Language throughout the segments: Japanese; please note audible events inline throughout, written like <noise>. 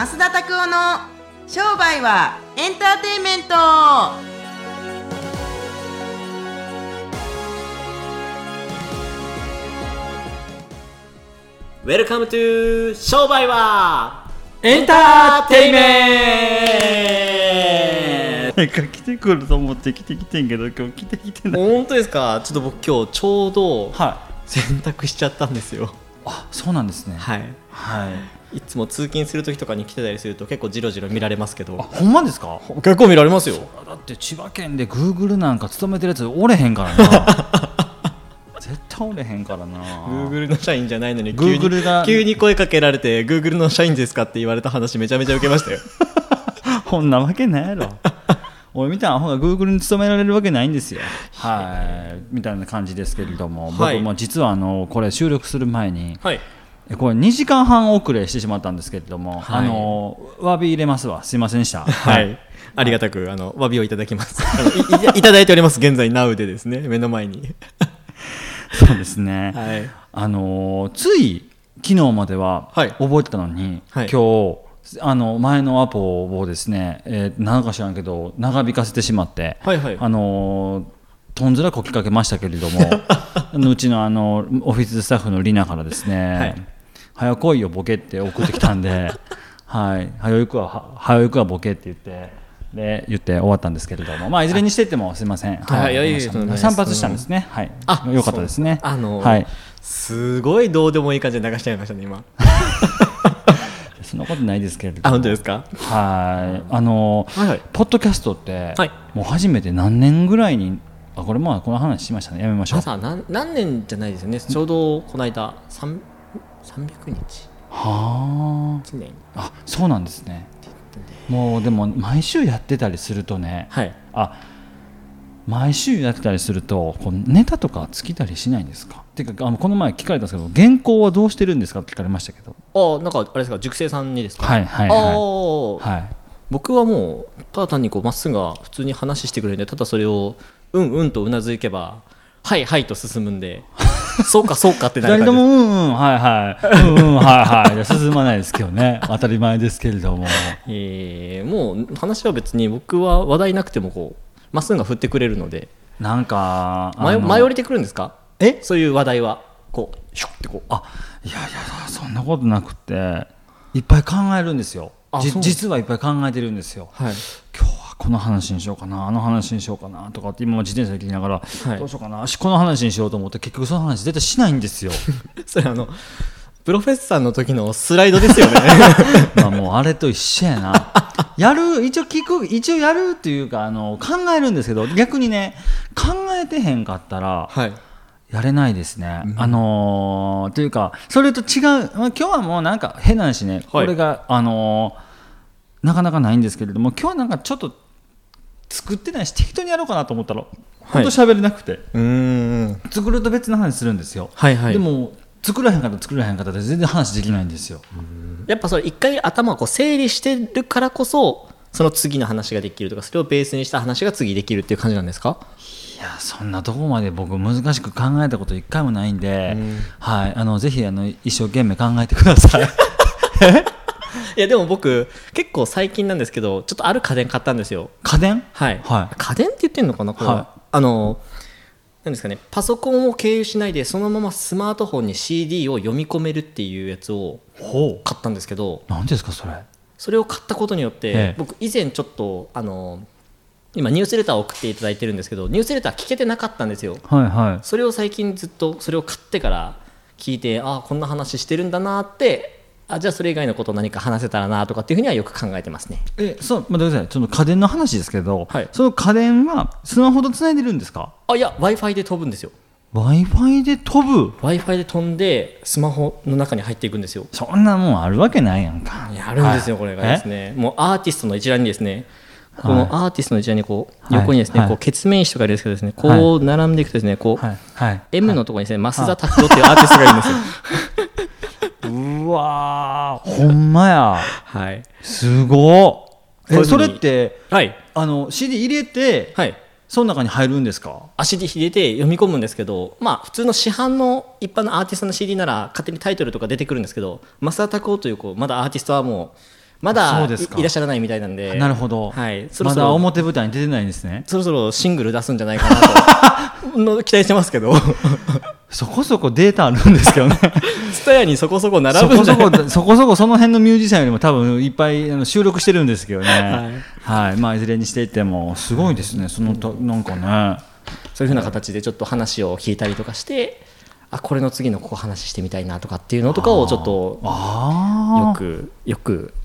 増田拓夫の商売はエンターテインメント。 Welcome to 商売はエンターテイメント。なんか来てくると思って来てきてんけど今日来てきてない。本当ですか？ちょっと僕今日ちょうどは洗濯しちゃったんですよ。いあそうなんですね。はい。はいいつも通勤する時とかに来てたりすると結構ジロジロ見られますけあどほんまですか？結構見られますよ。だって千葉県でグーグルなんか勤めてるやつおれへんからな。<laughs> 絶対おれへんからな。Google の社員じゃないのに急に Google が急に声かけられて Google の社員ですかって言われた話めちゃめちゃ受けましたよ。<laughs> こんなわけないやろ。<laughs> 俺みたいなアホがグーグルに勤められるわけないんですよ。はい。みたいな感じですけれども、はい。僕も実はあのこれ収録する前にはい。えこれ2時間半遅れしてしまったんですけれども、はい。あの詫び入れますわ。すいませんでした。<laughs> はい、ありがたくあの詫びをいただきます。いいいただいております。現在 Now でですね。目の前に。<laughs> そうですね、はい。あのーつい昨日までははい。覚えてたのに、はい。今日あの前のアポをですね、えー、なんか知らんけど長引かせてしまって、はいはい。あのーとんずらこきかけましたけれども <laughs> うちのあのオフィススタッフのリナからですね、はい早来いよボケって送ってきたんで、<laughs> はい、早行くわは早行くわボケって言ってで言って終わったんですけれども、まあいずれにしてってもすみません、はい。いやいやいいです散髪したんですね、はい、あよかったですね。あのはい、すごいどうでもいい感じで流しちゃいましたね今。<laughs> そんなことないですけれどあも、本当ですか？はい、あのはいはい。ポッドキャストって、はい。もう初めて何年ぐらいに、あこれまあこの話しましたね、やめましょう。朝何何年じゃないですよね。ちょうどこの間3 300日。は1年あ、あそうなんですね。もうでも毎週やってたりするとね、はい。あ毎週やってたりするとこうネタとか尽きたりしないんですか？っていうかあのこの前聞かれたんですけど原稿はどうしてるんですかって聞かれましたけど。あなんかあれですか？塾生さんにですか？はいはいあはー。いはい。僕はもうただ単にこうまっすぐが普通に話してくれるんでただそれをうんうんとうなずけばはいはいと進むんでそうかそうかってな二人ともうんうんはいはい。うんうんはいはい。進まないですけどね。当たり前ですけれども。<laughs> えーもう話は別に僕は話題なくてもこうまっすぐが振ってくれるので。なんか前前降りてくるんですか？え？そういう話題はこうシュッてこう。あいやいやそんなことなくていっぱい考えるんですよ。実はいっぱい考えてるんですよ。はいこの話にしようかなあの話にしようかなとかって今も自転車で聞きながら、はい。どうしようかなしこの話にしようと思って結局その話絶対しないんですよ。<laughs> それあのプロフェッサーの時のスライドですよね。<laughs> まあもうあれと一緒やな。やる一応聞く一応やるっていうかあの考えるんですけど逆にね考えてへんかったらはい。やれないですね、あのーというかそれと違う、まあ、今日はもうなんか変な話ね、これがあのーなかなかないんですけれども今日はなんかちょっと作ってないし適当にやろうかなと思ったら本当喋れなくて、うーん作ると別の話するんですよ、はいはい。でも作らへんかったら作らへんかったら全然話できないんですよ。やっぱそれ一回頭をこう整理してるからこそその次の話ができるとかそれをベースにした話が次できるっていう感じなんですか？いやそんなとこまで僕難しく考えたこと一回もないんで、はい、あのぜひあの一生懸命考えてください <laughs> <laughs> いやでも僕結構最近なんですけどちょっとある家電買ったんですよ。家電？はい、はい。家電って言ってんのかなこれは、はい。あのなんですかねパソコンを経由しないでそのままスマートフォンに CD を読み込めるっていうやつをほ買ったんですけどう何ですかそれ？それを買ったことによって、ええ。僕以前ちょっとあの今ニュースレターを送っていただいてるんですけどニュースレター聞けてなかったんですよ。はいはい。それを最近ずっとそれを買ってから聞いてああこんな話してるんだなってあじゃあそれ以外のこと何か話せたらなとかっていうふうにはよく考えてますね。えそう待ってください。その家電の話ですけど、はい。その家電はスマホとつないでるんですか？あいや w i f i で飛ぶんですよ。W i f i で飛ぶ？W i f i で飛んでスマホの中に入っていくんですよ。そんなもんあるわけないやんか。やるんですよ、これがですね。もうアーティストの一覧にですねこのアーティストの一覧にこうはい。横にですね、はい。こう決名詞とかあるんですけどですねこう並んでいくとですねこう、はい。はい。M のところにですね増田拓郎っていうアーティストがいるんですよ。う <laughs> わー。ほんまや。はい。すごえそれってはい。あの CD 入れて、はい。その中に入るんですか？足で入れて読み込むんですけどまあ普通の市販の一般のアーティストの CD なら勝手にタイトルとか出てくるんですけど増田拓郎というこうまだアーティストはもまだいらっしゃらないみたいなんで。なるほど、はい。そろそろまだ表舞台に出てないんですね。そろそろシングル出すんじゃないかなと。<laughs> の期待してますけど。そこそこデータあるんですけどね。ツタヤにそこそこ並ぶんじゃないこそこそこその辺のミュージシャンよりも多分いっぱいあの収録してるんですけどね。はい、まあいずれにしていってもすごいですね。そのとなんかね。そういうふうな形でちょっと話を聞いたりとかしてあこれの次のここ話してみたいなとかっていうのとかをちょっとあよくよくあ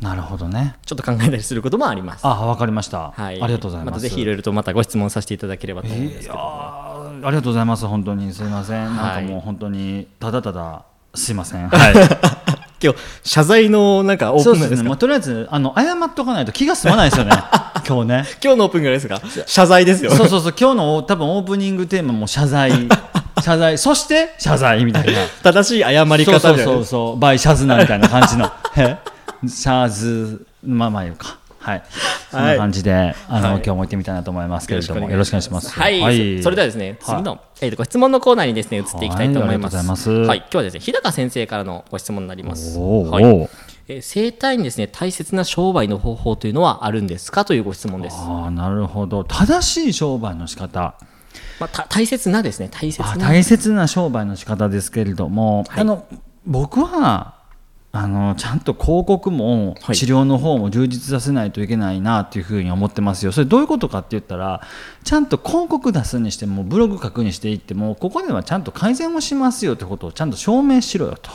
なるほどね。ちょっと考えたりすることもあります。あわかりました、はい、ありがとうございます。たぜひいろいろとまたご質問させていただければと思うんですけど、ありがとうございます本当に。すいません、なんかはいもう本当にただただすいません。はい。<laughs> 今日謝罪のなんかオープンですかですねもうとりあえずあの謝っとかないと気が済まないですよね。<laughs> 今日ね。今日のオープンぐらいですか？謝罪ですよ。そうそうそう。今日の多分オープニングテーマも謝罪。<laughs> 謝罪。そして謝罪みたいな。正しい謝り方そうそうそうそう。バイシャズナみたいな感じの。へシャズまあまあい。うかはい。そんな感じで、あの、はい。今日も行ってみたいなと思いますけれどもよろしくお願いします。はい、それではですね、次の、えーとご質問のコーナーにですね移っていきたいと思います。はいありがとうございます。はい、今日はですね日高先生からのご質問になります。はい。えー生体にですね大切な商売の方法というのはあるんですかというご質問です。ああなるほど。正しい商売の仕方。まあた大切なですね大切な。あ大切な商売の仕方ですけれども、はい。あの僕はあのちゃんと広告もはい治療の方も充実させないといけないなっていうふうに思ってますよ。それどういうことかって言ったらちゃんと広告出すにしてもブログ書くにしていってもここではちゃんと改善をしますよってことをちゃんと証明しろよと。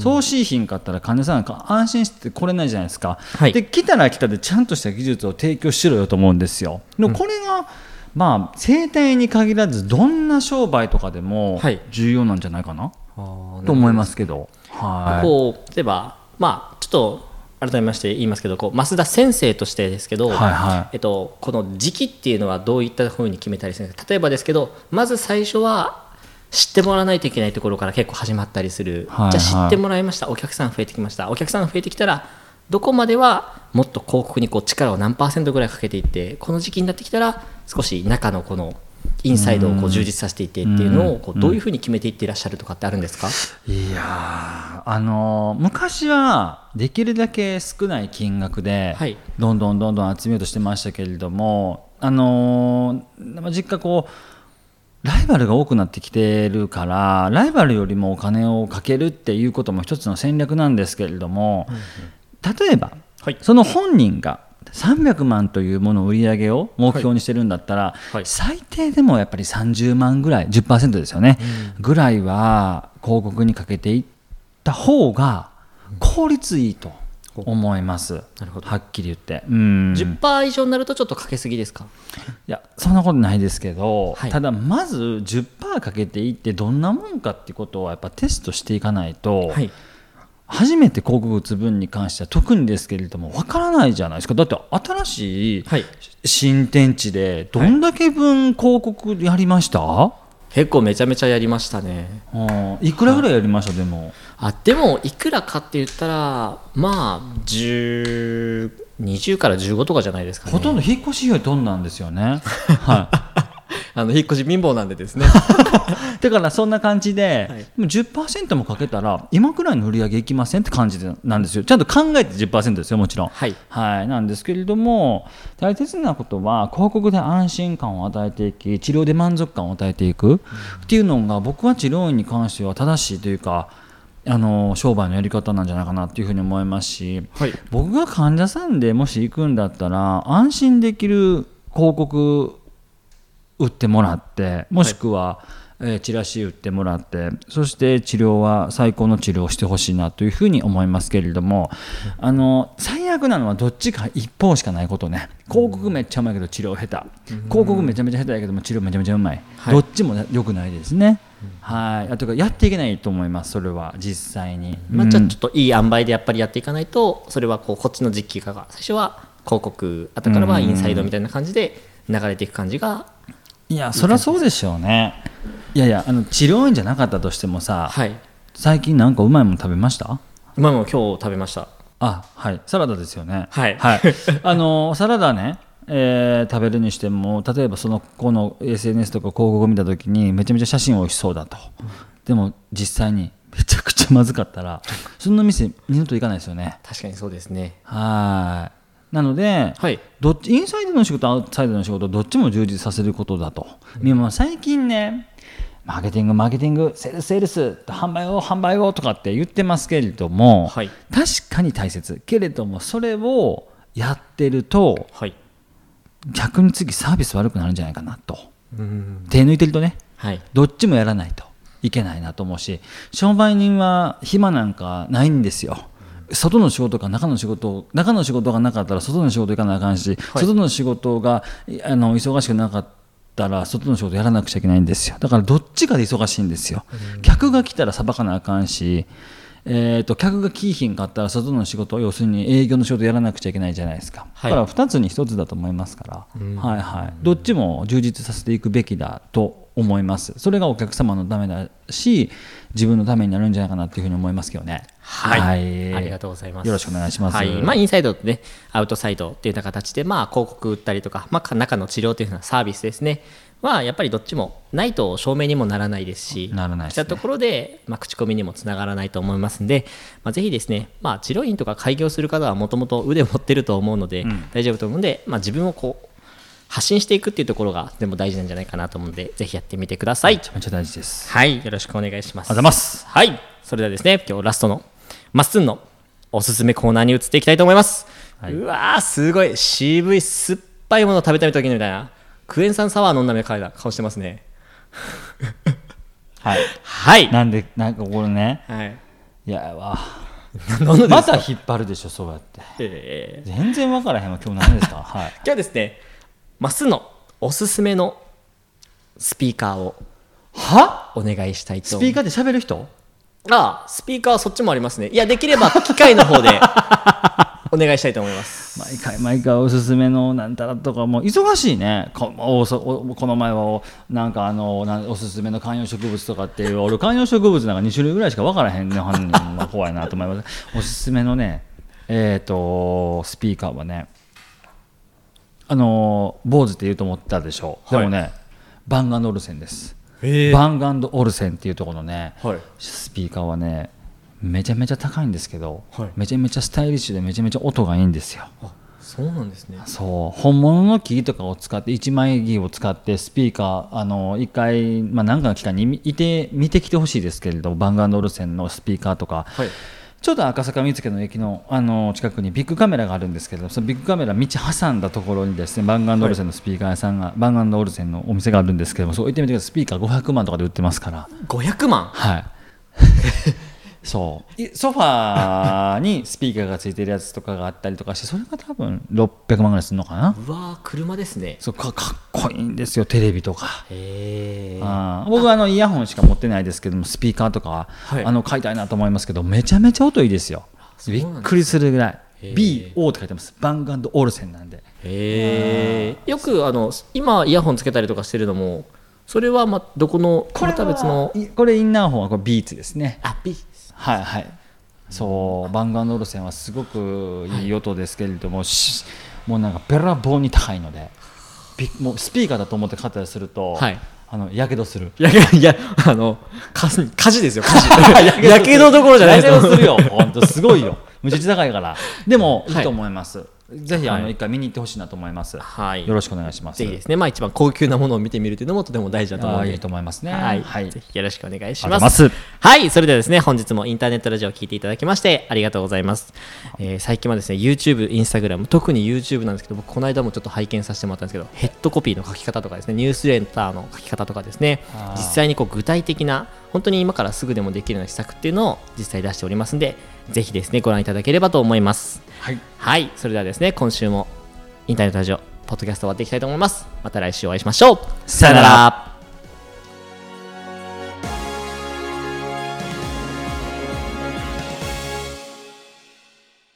そうしいひんかったら患者さんが安心して来れないじゃないですか。はいで来たら来たでちゃんとした技術を提供しろよと思うんですよ。でもこれが、まあ生態に限らずどんな商売とかでもはい重要なんじゃないかな、あーと思いますけど。はい。こう例えばまあちょっと改めまして言いますけどこう増田先生としてですけど、はいはい。えっと、この時期っていうのはどういったふうに決めたりするんですか？例えばですけどまず最初は知ってもらわないといけないところから結構始まったりする、はいはい。じゃあ知ってもらいました。お客さん増えてきました。お客さん増えてきたらどこまではもっと広告にこう力を何パーセントぐらいかけていってこの時期になってきたら少し中のこのインサイドをこう充実させていってっていうのをこうどういうふうに決めていっていらっしゃるとかってあるんですか、いやーあのー昔はできるだけ少ない金額で、はい。どんどんどんどん集めようとしてましたけれども、あの実家こうライバルが多くなってきてるからライバルよりもお金をかけるっていうことも一つの戦略なんですけれども、例えば、はい。その本人が300万というもの売り上げを目標にしてるんだったら、はい。最低でもやっぱり30万ぐらい10%ですよね、ぐらいは広告にかけていった方が効率いいと思います、なるほど。はっきり言って。うん。10%以上になるとちょっとかけすぎですか？いやそんなことないですけど、はい。ただまず10%かけていってどんなもんかってことをやっぱテストしていかないと、はい初めて広告打つ分に関しては特にですけれどもわからないじゃないですか。だって新しいはい。新天地でどんだけ分広告やりました、結構めちゃめちゃやりましたね。うんいくらぐらいやりました、でも。あでもいくらかって言ったらまあ10 20から15とかじゃないですかね。ほとんど引っ越し費用飛んだんですよね。はいあの引っ越し貧乏なんでですね。<laughs> だからそんな感じで、はい。でも10%もかけたら今くらいの売り上げいきませんって感じでなんですよ。ちゃんと考えて10%ですよもちろん。はい。はい、なんですけれども大切なことは広告で安心感を与えていき治療で満足感を与えていくっていうのが僕は治療院に関しては正しいというかあの商売のやり方なんじゃないかなっていうふうに思いますし、はい。僕が患者さんでもし行くんだったら安心できる広告打ってもらってもしくは、えーチラシ打ってもらってそして治療は最高の治療をしてほしいなというふうに思いますけれども、あの最悪なのはどっちか一方しかないことね。広告めっちゃうまいけど治療下手、広告めちゃめちゃ下手やけども治療めちゃめちゃうまい、はい。どっちも良くないですね。はい、あというかやっていけないと思いますそれは実際に。まあ、うん。じゃあちょっといい塩梅でやっぱりやっていかないとそれはこうこっちの実機化が最初は広告後からはインサイドみたいな感じで流れていく感じがいやそりゃそうでしょうね。いやいやあの治療院じゃなかったとしてもさ、はい。最近なんかうまいもの食べました？まあもう今日食べました。あはい。サラダですよね。はい。<laughs> あのサラダね、えー食べるにしても例えばその子の SNS とか広告を見た時にめちゃめちゃ写真美味しそうだと、でも実際にめちゃくちゃしまずかったらその店二度と行かないですよね。確かにそうですね。はいなので、はい。どっちインサイドの仕事アウトサイドの仕事どっちも充実させることだと、今最近ねマーケティングマーケティングセールスセールス販売を販売をとかって言ってますけれども、はい。確かに大切。けれどもそれをやってるとはい。逆に次サービス悪くなるんじゃないかなと。うん。手抜いてるとねはい。どっちもやらないといけないなと思うし商売人は暇なんかないんですよ。外の仕事か中の仕事中の仕事がなかったら外の仕事行かなあかんし、はい。外の仕事がいあの忙しくなかったら外の仕事やらなくちゃいけないんですよ。だからどっちかで忙しいんですよ、客が来たらさばかなあかんし、えー、と客が来いひんかったら外の仕事要するに営業の仕事やらなくちゃいけないじゃないですか、はい。だから2つに1つだと思いますから、はいはい、どっちも充実させていくべきだと思います。それがお客様のためだし自分のためになるんじゃないかなっていうふうに思いますけどね。はい。ありがとうございます。よろしくお願いします、はい。まあ、インサイドとね、アウトサイドっていうような形で、まあ、広告売ったりとか、まあ、中の治療というようなサービスですね。まあ、やっぱりどっちもないと証明にもならないですし、ならないね。したところで、まあ、口コミにもつながらないと思いますんで、まあ、ぜひですね、まあ、治療院とか開業する方はもともと腕を持ってると思うので、大丈夫と思うので、まあ、自分をこう、発信していくっていうところがでも大事なんじゃないかなと思うので、ぜひやってみてください。めちゃめちゃ大事です。はい、よろしくお願いします。ありがとうございます。はい、それではですね、今日ラストのまっすんのおすすめコーナーに移っていきたいと思います。はい。うわー、すごい。渋い酸っぱいもの食べたい時みたいな、クエン酸サワー飲んだ目顔顔してますね。<laughs> はい。はい。なんでなんかこれね。はい。いやわ。<laughs> また引っ張るでしょそうやって。えー全然分からへんわ。今日何ですか <laughs> はい。今日はですね、まっすんのおすすめのスピーカーをは？お願いしたいと。スピーカーで喋る人？ああ、スピーカーはそっちもありますね。いや、できれば機械の方でお願いしたいと思います。毎回毎回おすすめのなんたらとかもう忙しいね。こおそおこの前はおなんかあのおすすめの観葉植物とかっていう俺観葉植物なんか2種類ぐらいしか分からへんね犯人は怖いなと思います。<laughs> おすすめのねえっ、とスピーカーはねあの坊主って言うと思ったでしょう、はい。でもねバンガンドオルセンです、へバンガンドオルセンっていうところのね、はい。スピーカーはねめちゃめちゃ高いんですけど、はい。めちゃめちゃスタイリッシュでめちゃめちゃ音がいいんですよ。あ、そうなんですね。そう。本物の木とかを使って一枚木を使ってスピーカーあの一回、まあ、何かの機会に見いて見てきてほしいですけれどバンガンドオルセンのスピーカーとか、はい。ちょうど赤坂見附の駅のあの近くにビッグカメラがあるんですけどそのビッグカメラ道挟んだところにですねバンガンドオルセンのスピーカー屋さんが、バンガンドオルセンのお店があるんですけどもそう行ってみてください。スピーカー500万とかで売ってますから。500万？はいそう。いソファーにスピーカーがついてるやつとかがあったりとかしてそれが多分600万ぐらいするのかな？うわー車ですね。そうかかっこいいんですよテレビとか。へえ。あー。僕はあのイヤホンしか持ってないですけどもスピーカーとかは、はい。あの買いたいなと思いますけどめちゃめちゃ音いいですよ。びっくりするぐらい。BO って書いてます。バンガンドオルセンなんで。へえ。よくあの今イヤホンつけたりとかしてるのも、それはまどこのこれとは別のいこれインナーホンはこれビーツですね。あ B はいはい。そうバンガンドオルセンはすごくいい音ですけれども、しもうなんかべらぼうに高いのでびもうスピーカーだと思って買ったりすると、はい。あのやけどする。<laughs> いやいやいやあの火事火事ですよ火事。<laughs> <laughs> やけどどころじゃないですやけどするよ。本当すごいよ。むちゃ高いから。でもい。いはいと思います、ぜひあはい。の一回見に行ってほしいなと思います、はい。よろしくお願いします。ぜひですね。まあ一番高級なものを見てみるというのもとても大事だと思うので。あーいいと思いますね。はい、はい。ぜひよろしくお願いします。はい。それではですね本日もインターネットラジオを聞いていただきましてありがとうございます、えー最近はですね YouTube、Instagram 特に YouTube なんですけど僕この間もちょっと拝見させてもらったんですけどヘッドコピーの書き方とかですねニュースレターの書き方とかですね実際にこう具体的な本当に今からすぐでもできるような施策っていうのを実際出しておりますんでぜひですねご覧いただければと思いますはいはい、それではですね、今週もインターネットラジオ、ポッドキャスト終わっていきたいと思います。また来週お会いしましょう。さよなら